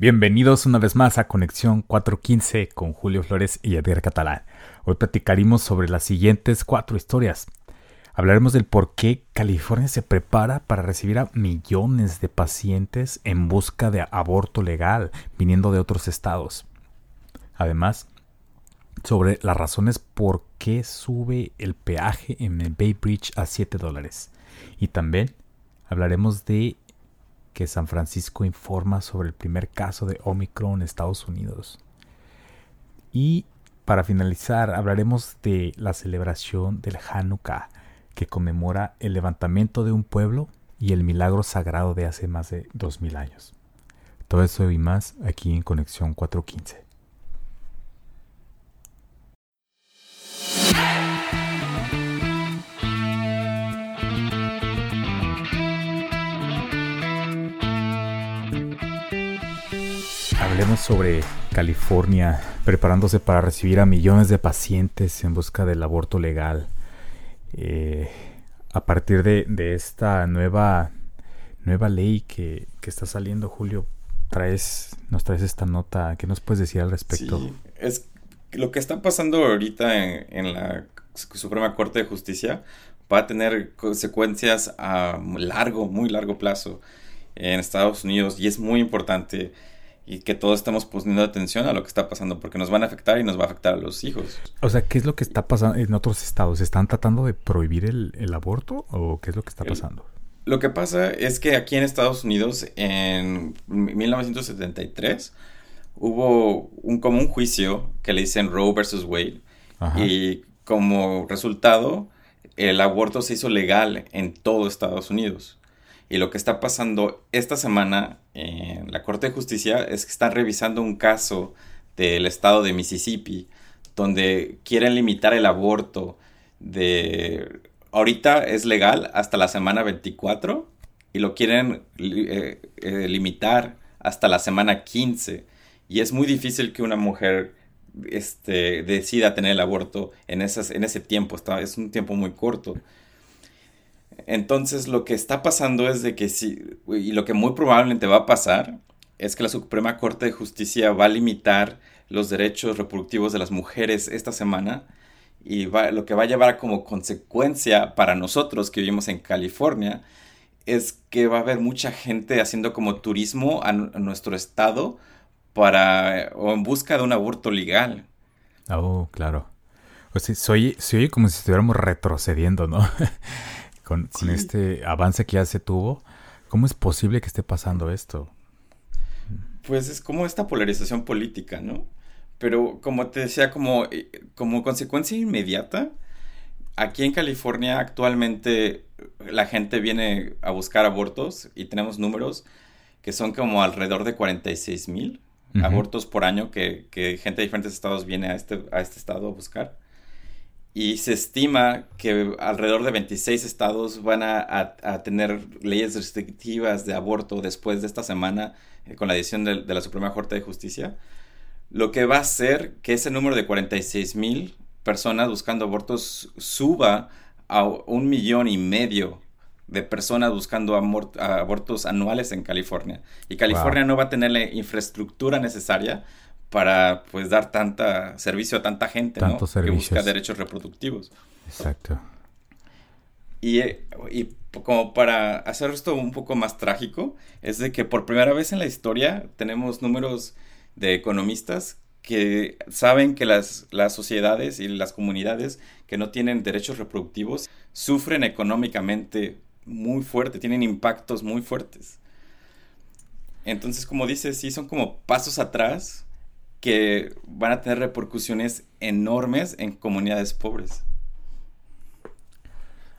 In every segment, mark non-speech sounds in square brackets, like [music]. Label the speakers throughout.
Speaker 1: Bienvenidos una vez más a Conexión 415 con Julio Flores y Edgar Catalán. Hoy platicaremos sobre las siguientes cuatro historias. Hablaremos del por qué California se prepara para recibir a millones de pacientes en busca de aborto legal viniendo de otros estados. Además, sobre las razones por qué sube el peaje en el Bay Bridge a 7 dólares. Y también hablaremos de que San Francisco informa sobre el primer caso de Omicron en Estados Unidos. Y para finalizar, hablaremos de la celebración del Hanukkah, que conmemora el levantamiento de un pueblo y el milagro sagrado de hace más de 2000 años. Todo eso y más aquí en Conexión 415. Hablemos sobre California preparándose para recibir a millones de pacientes en busca del aborto legal. Eh, a partir de, esta nueva, nueva ley que, está saliendo, Julio, traes, nos traes esta nota. ¿Qué nos puedes decir al respecto?
Speaker 2: Sí, es lo que está pasando ahorita en, la Suprema Corte de Justicia va a tener consecuencias a largo, muy largo plazo en Estados Unidos y es muy importante y que todos estamos poniendo atención a lo que está pasando porque nos van a afectar y nos va a afectar a los hijos.
Speaker 1: O sea, ¿qué es lo que está pasando en otros estados? ¿Están tratando de prohibir el, aborto o qué es lo que está pasando?
Speaker 2: lo que pasa es que aquí en Estados Unidos en 1973 hubo un, como un juicio que le dicen Roe versus Wade y como resultado el aborto se hizo legal en todo Estados Unidos. Y lo que está pasando esta semana en la Corte de Justicia es que están revisando un caso del estado de Mississippi donde quieren limitar el aborto de... Ahorita es legal hasta la semana 24 y lo quieren eh, eh, limitar hasta la semana 15. Y es muy difícil que una mujer este, decida tener el aborto en, esas, en ese tiempo. Está, es un tiempo muy corto. Entonces lo que está pasando es de que sí, y lo que muy probablemente va a pasar, es que la Suprema Corte de Justicia va a limitar los derechos reproductivos de las mujeres esta semana y lo que va a llevar como consecuencia para nosotros que vivimos en California es que va a haber mucha gente haciendo como turismo a, nuestro estado para o en busca de un aborto legal.
Speaker 1: Oh, claro. Pues sí, soy, soy como si estuviéramos retrocediendo, ¿no? [laughs] con, este avance que ya se tuvo. ¿Cómo es posible que esté pasando esto?
Speaker 2: Pues es como esta polarización política, ¿no? Pero como te decía, como, eh, como consecuencia inmediata, aquí en California actualmente la gente viene a buscar abortos y tenemos números que son como alrededor de 46 mil abortos por año que, que, gente de diferentes estados viene a este, a este estado a buscar y se estima que alrededor de 26 estados van a, tener leyes restrictivas de aborto después de esta semana eh, con la decisión de, la Suprema Corte de Justicia, lo que va a hacer que ese número de 46 mil personas buscando abortos suba a un millón y medio de personas buscando abortos anuales en California. Y California no va a tener la infraestructura necesaria para pues dar tanta servicio a tanta gente ¿no? que busca derechos reproductivos.
Speaker 1: Exacto.
Speaker 2: Y, y, como para hacer esto un poco más trágico, es de que por primera vez en la historia tenemos números de economistas que saben que las, las sociedades y las comunidades que no tienen derechos reproductivos sufren económicamente muy fuerte, tienen impactos muy fuertes. Entonces, como dices, sí son como pasos atrás que van a tener repercusiones enormes en comunidades pobres.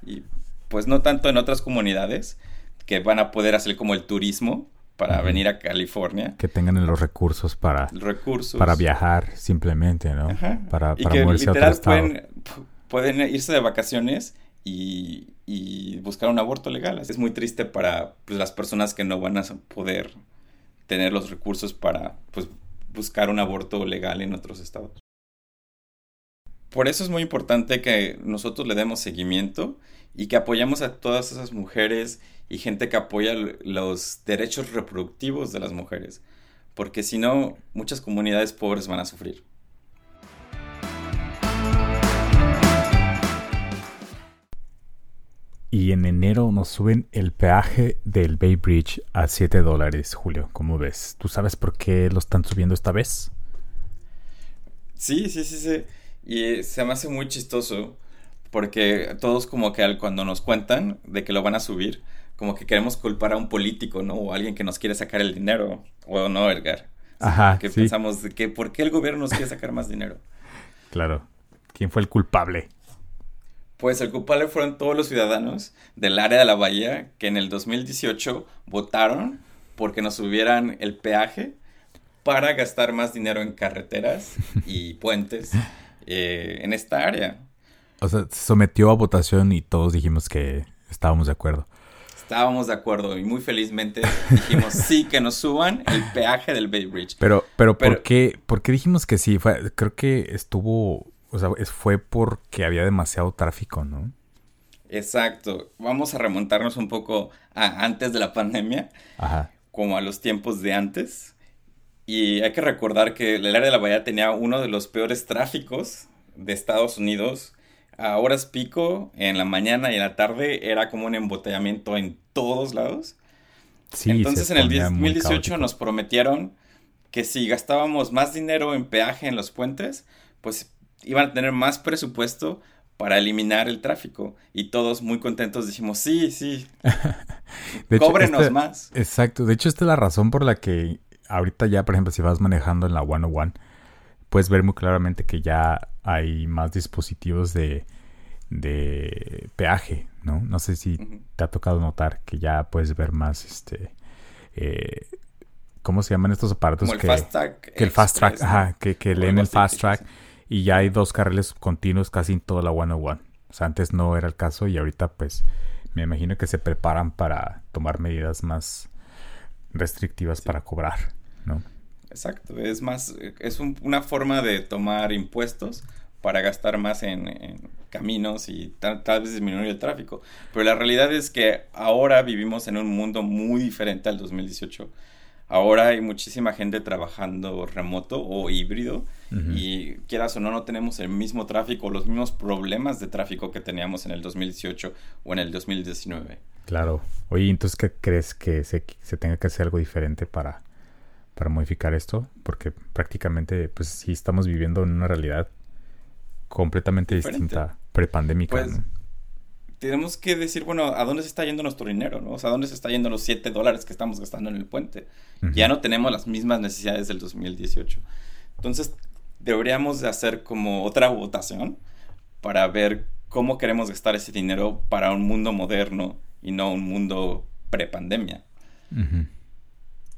Speaker 2: Y pues no tanto en otras comunidades que van a poder hacer como el turismo para venir a California.
Speaker 1: Que tengan los recursos para,
Speaker 2: recursos.
Speaker 1: para viajar simplemente, ¿no? Para,
Speaker 2: y que literal Pueden, pueden irse de vacaciones y, y, buscar un aborto legal. Es muy triste para pues, las personas que no van a poder tener los recursos para pues, buscar un aborto legal en otros estados. Por eso es muy importante que nosotros le demos seguimiento y que apoyemos a todas esas mujeres y gente que apoya los derechos reproductivos de las mujeres. porque si no, muchas comunidades pobres van a sufrir.
Speaker 1: Y en enero nos suben el peaje del Bay Bridge a 7 dólares, Julio. ¿Cómo ves? ¿Tú sabes por qué lo están subiendo esta vez?
Speaker 2: Sí, sí, sí, sí. Y se me hace muy chistoso porque todos como que cuando nos cuentan de que lo van a subir, como que queremos culpar a un político, ¿no? O a alguien que nos quiere sacar el dinero. O no, Edgar.
Speaker 1: Ajá.
Speaker 2: Que pensamos de que ¿por qué el gobierno nos quiere sacar más dinero? [laughs]
Speaker 1: Claro. ¿Quién fue el culpable?
Speaker 2: Pues el culpable fueron todos los ciudadanos del área de la bahía que en el 2018 votaron porque nos subieran el peaje para gastar más dinero en carreteras y [laughs] puentes eh, en esta área.
Speaker 1: O sea, se sometió a votación y todos dijimos que estábamos de acuerdo.
Speaker 2: Estábamos de acuerdo y muy felizmente dijimos [laughs] sí que nos suban el peaje del Bay Bridge.
Speaker 1: Pero, pero, ¿por, qué, ¿por qué dijimos que sí? creo que estuvo o sea, fue porque había demasiado tráfico, ¿no?
Speaker 2: Exacto. Vamos a remontarnos un poco a antes de la pandemia, Ajá. como a los tiempos de antes. Y hay que recordar que el área de la bahía tenía uno de los peores tráficos de Estados Unidos. A horas pico, en la mañana y en la tarde, era como un embotellamiento en todos lados. Sí, Entonces en el 2018 nos prometieron que si gastábamos más dinero en peaje en los puentes, pues iban a tener más presupuesto para eliminar el tráfico. Y todos muy contentos dijimos, sí, sí. [laughs] Cóbrenos más.
Speaker 1: Exacto. De hecho, esta es la razón por la que ahorita ya, por ejemplo, si vas manejando en la 101, puedes ver muy claramente que ya hay más dispositivos de, de peaje, ¿no? No sé si te ha tocado notar que ya puedes ver más, este... Eh, ¿Cómo se llaman estos aparatos?
Speaker 2: que, el Fast Track.
Speaker 1: Que el Fast Track, ajá, que, que leen el Fast Track y ya hay dos carriles continuos casi en toda la 101. O sea, antes no era el caso y ahorita pues me imagino que se preparan para tomar medidas más restrictivas para cobrar, ¿no?
Speaker 2: Exacto, es más, es una forma de tomar impuestos para gastar más en, caminos y tal, tal, vez disminuir el tráfico. Pero la realidad es que ahora vivimos en un mundo muy diferente al 2018 Ahora hay muchísima gente trabajando remoto o híbrido y quieras o no, no tenemos el mismo tráfico, los mismos problemas de tráfico que teníamos en el 2018 o en el 2019.
Speaker 1: Claro. Oye, entonces, ¿qué crees que se, tenga que hacer algo diferente para, para modificar esto? Porque prácticamente, pues sí estamos viviendo en una realidad completamente distinta, prepandémica. Pues,
Speaker 2: tenemos que decir, bueno, ¿a dónde se está yendo nuestro dinero? ¿no? O sea, ¿a dónde se está yendo los 7 dólares que estamos gastando en el puente? Ya no tenemos las mismas necesidades del 2018. Entonces, deberíamos de hacer como otra votación para ver cómo queremos gastar ese dinero para un mundo moderno y no un mundo prepandemia.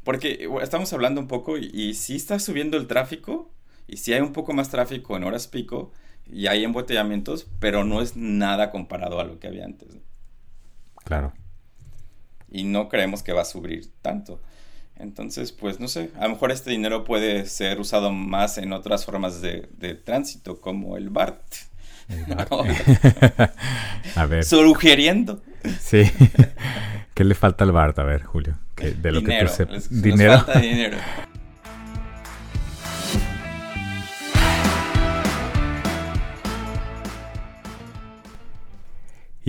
Speaker 2: Porque estamos hablando un poco y, y si está subiendo el tráfico y si hay un poco más tráfico en horas pico, y hay embotellamientos, pero no es nada comparado a lo que había antes.
Speaker 1: Claro.
Speaker 2: Y no creemos que va a subir tanto. Entonces, pues no sé, a lo mejor este dinero puede ser usado más en otras formas de, tránsito, como el BART. [laughs] [laughs] a ver. Sugiriendo.
Speaker 1: Sí. [laughs] ¿Qué le falta al BART? A ver, Julio. de lo
Speaker 2: dinero. que ¿Dinero? falta dinero.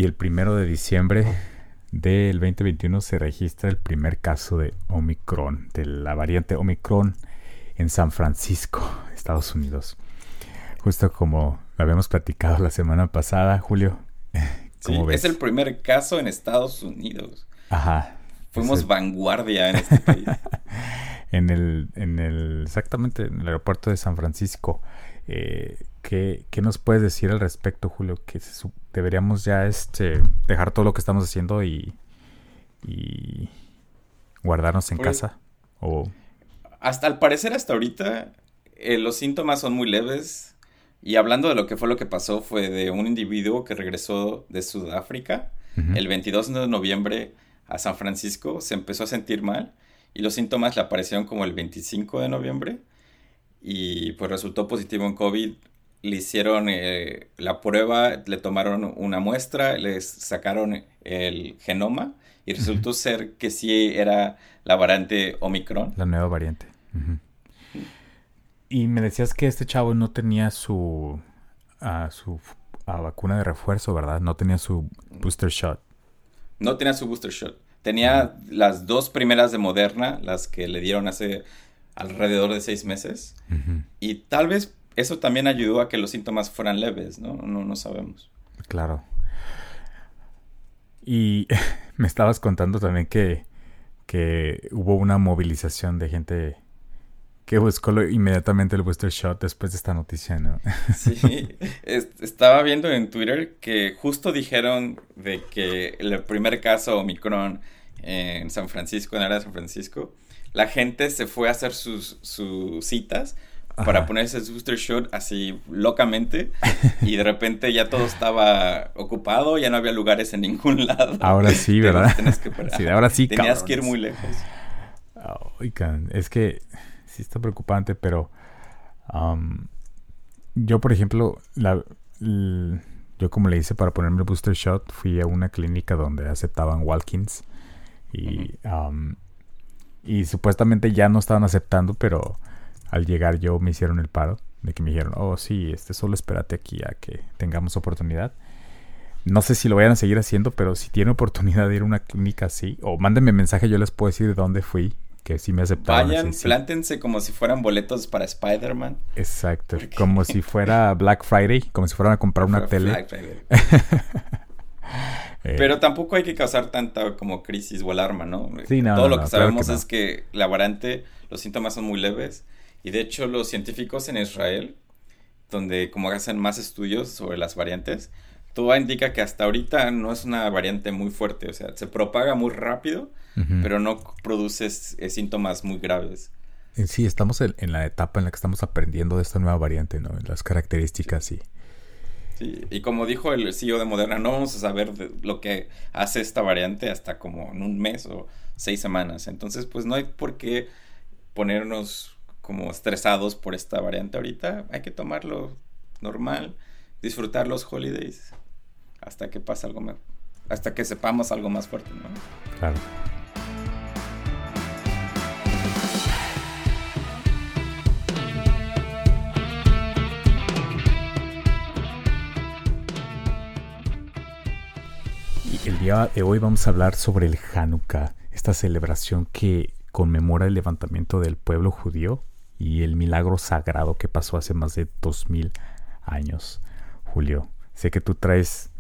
Speaker 1: Y el primero de diciembre del 2021 se registra el primer caso de Omicron, de la variante Omicron en San Francisco, Estados Unidos. Justo como lo habíamos platicado la semana pasada, Julio. [laughs]
Speaker 2: Sí, es el primer caso en Estados Unidos. Ajá. Fuimos vanguardia en este país. [laughs]
Speaker 1: en el, en el, exactamente, en el aeropuerto de San Francisco. Eh, ¿qué, nos puedes decir al respecto, Julio? Que deberíamos ya este, dejar todo lo que estamos haciendo y, y guardarnos en pues, casa. O...
Speaker 2: Hasta al parecer, hasta ahorita, eh, los síntomas son muy leves. Y hablando de lo que fue lo que pasó, fue de un individuo que regresó de Sudáfrica el 22 de noviembre a San Francisco, se empezó a sentir mal y los síntomas le aparecieron como el 25 de noviembre y pues resultó positivo en COVID. Le hicieron eh, la prueba, le tomaron una muestra, les sacaron el genoma y resultó ser que sí era la variante Omicron.
Speaker 1: La nueva variante. Y me decías que este chavo no tenía su, uh, su vacuna de refuerzo, ¿verdad? No tenía su booster shot.
Speaker 2: No tenía su booster shot. Tenía las dos primeras de Moderna, las que le dieron hace alrededor de seis meses. Y tal vez eso también ayudó a que los síntomas fueran leves, ¿no? No, no sabemos.
Speaker 1: Claro. Y [laughs] me estabas contando también que, que hubo una movilización de gente que buscó inmediatamente el booster shot después de esta noticia, ¿no? [laughs]
Speaker 2: Sí, estaba viendo en Twitter que justo dijeron de que el primer caso Omicron en San Francisco, en el área de San Francisco, la gente se fue a hacer sus, sus citas para ponerse el booster shot así locamente y de repente ya todo estaba ocupado, ya no había lugares en ningún [laughs] lado.
Speaker 1: Ahora sí, ¿verdad? sí, ahora sí,
Speaker 2: Tenías que ir muy lejos.
Speaker 1: es que sí está preocupante, pero um, yo, por ejemplo, la, yo como le hice para ponerme el booster shot, fui a una clínica donde aceptaban Walkins y, um, y supuestamente ya no estaban aceptando, pero al llegar yo me hicieron el paro de que me dijeron, oh sí, este solo espérate aquí a que tengamos oportunidad. No sé si lo vayan a seguir haciendo, pero si tiene oportunidad de ir a una clínica así, o mándenme mensaje, yo les puedo decir de dónde fui, que sí me aceptaron.
Speaker 2: Vayan, plántense como si fueran boletos para Spider-Man.
Speaker 1: Exacto, como si [laughs] fuera Black Friday, como si fueran a comprar una tele. [laughs]
Speaker 2: Eh, pero tampoco hay que causar tanta como crisis o alarma, ¿no? Sí, no Todo lo que sabemos es que la variante, los síntomas son muy leves y de hecho los científicos en Israel, donde como hacen más estudios sobre las variantes, todo indica que hasta ahorita no es una variante muy fuerte, o sea, se propaga muy rápido, pero no produce síntomas muy graves.
Speaker 1: Sí, estamos en, la etapa en la que estamos aprendiendo de esta nueva variante, ¿no? Las características
Speaker 2: sí. Sí, y como dijo el CEO de Moderna, no vamos a saber lo que hace esta variante hasta como en un mes o seis semanas. Entonces, pues no hay por qué ponernos como estresados por esta variante ahorita. Hay que tomarlo normal, disfrutar los holidays hasta que pase algo más, hasta que sepamos algo más fuerte, ¿no?
Speaker 1: Claro. Y el día de hoy vamos a hablar sobre el Hanukkah, esta celebración que conmemora el levantamiento del pueblo judío y el milagro sagrado que pasó hace más de dos mil años. Julio, sé que tú traes,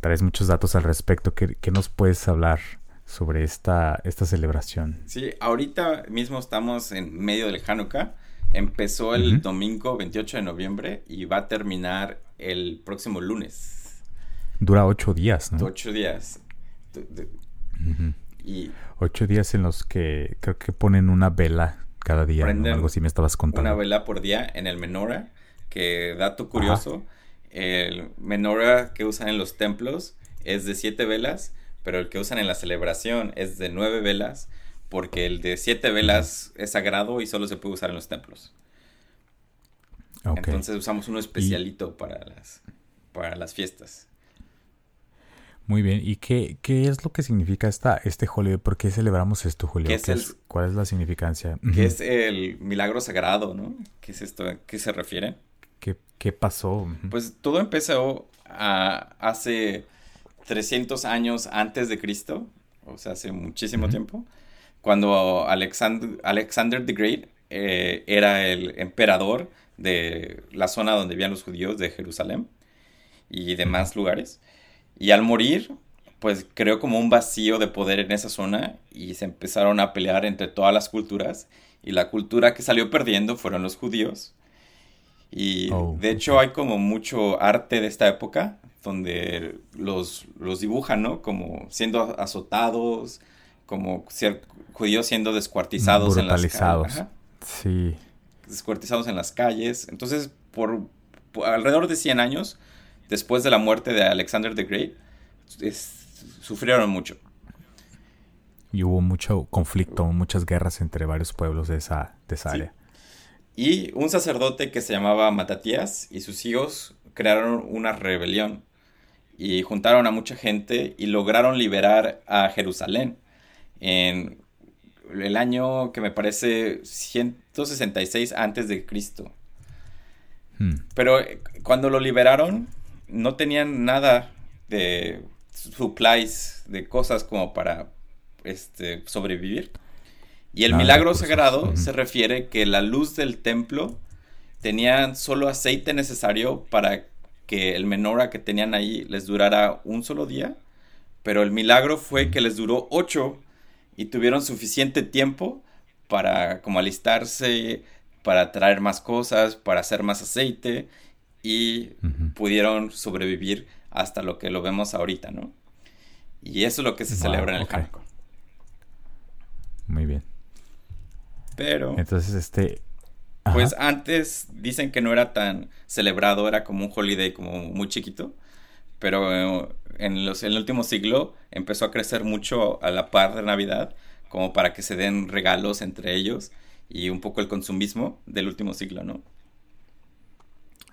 Speaker 1: traes muchos datos al respecto. ¿Qué, nos puedes hablar sobre esta, esta celebración?
Speaker 2: Sí, ahorita mismo estamos en medio del Hanukkah. Empezó el domingo 28 de noviembre y va a terminar el próximo lunes.
Speaker 1: Dura ocho días, ¿no?
Speaker 2: Ocho días.
Speaker 1: y ocho días en los que creo que ponen una vela cada día, algo así me estabas contando.
Speaker 2: Una vela por día en el menorah, que dato curioso, el menorah que usan en los templos es de siete velas, pero el que usan en la celebración es de nueve velas, porque el de siete velas es sagrado y solo se puede usar en los templos. Entonces usamos uno especialito para, las, para las fiestas.
Speaker 1: Muy bien, ¿y qué, qué es lo que significa esta, este holiday? ¿Por qué celebramos esto, Julio? ¿Cuál es la significancia?
Speaker 2: ¿Qué es el milagro sagrado, no? ¿Qué es esto? ¿A qué se refiere?
Speaker 1: ¿Qué, qué pasó?
Speaker 2: Pues todo empezó hace 300 años antes de Cristo, o sea, hace muchísimo tiempo, cuando Alexander, Alexander the Great eh, era el emperador de la zona donde vivían los judíos de Jerusalén y demás lugares. Y al morir, pues creó como un vacío de poder en esa zona y se empezaron a pelear entre todas las culturas. Y la cultura que salió perdiendo fueron los judíos. Y oh, de hecho hay como mucho arte de esta época donde los, los dibujan, ¿no? Como siendo azotados, como ser, judíos siendo descuartizados en las calles.
Speaker 1: Sí.
Speaker 2: Descuartizados en las calles. Entonces, por, por alrededor de 100 años, después de la muerte de Alexander the Great, sufrieron mucho.
Speaker 1: Y hubo mucho conflicto, muchas guerras entre varios pueblos de esa, área.
Speaker 2: Y un sacerdote que se llamaba Matatías y sus hijos crearon una rebelión y juntaron a mucha gente y lograron liberar a Jerusalén. En, el año que me parece 166 antes de Cristo. Hmm. Pero eh, cuando lo liberaron, no tenían nada de supplies, de cosas como para este, sobrevivir. Y el milagro sagrado se refiere que la luz del templo tenían solo aceite necesario para que el menora que tenían ahí les durara un solo día, pero el milagro fue que les duró ocho y tuvieron suficiente tiempo para como alistarse, para traer más cosas, para hacer más aceite y pudieron sobrevivir hasta lo que lo vemos ahorita, ¿no? Y eso es lo que se celebra en el okay.
Speaker 1: Muy bien.
Speaker 2: Pero.
Speaker 1: Entonces, este.
Speaker 2: Pues antes dicen que no era tan celebrado, era como un holiday como muy chiquito. Pero en, los, en el último siglo empezó a crecer mucho a la par de Navidad, como para que se den regalos entre ellos y un poco el consumismo del último siglo, ¿no?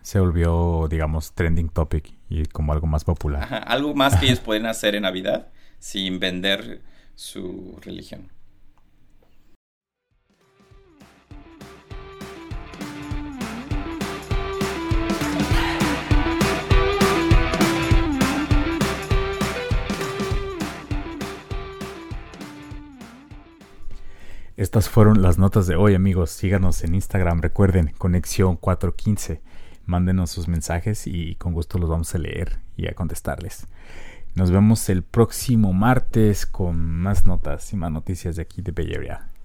Speaker 1: Se volvió, digamos, trending topic y como algo más popular.
Speaker 2: algo más que [laughs] ellos pueden hacer en Navidad sin vender su religión.
Speaker 1: Estas fueron las notas de hoy, amigos. Síganos en Instagram. Recuerden, Conexión 415. Mándenos sus mensajes y con gusto los vamos a leer y a contestarles. Nos vemos el próximo martes con más notas y más noticias de aquí de Bay.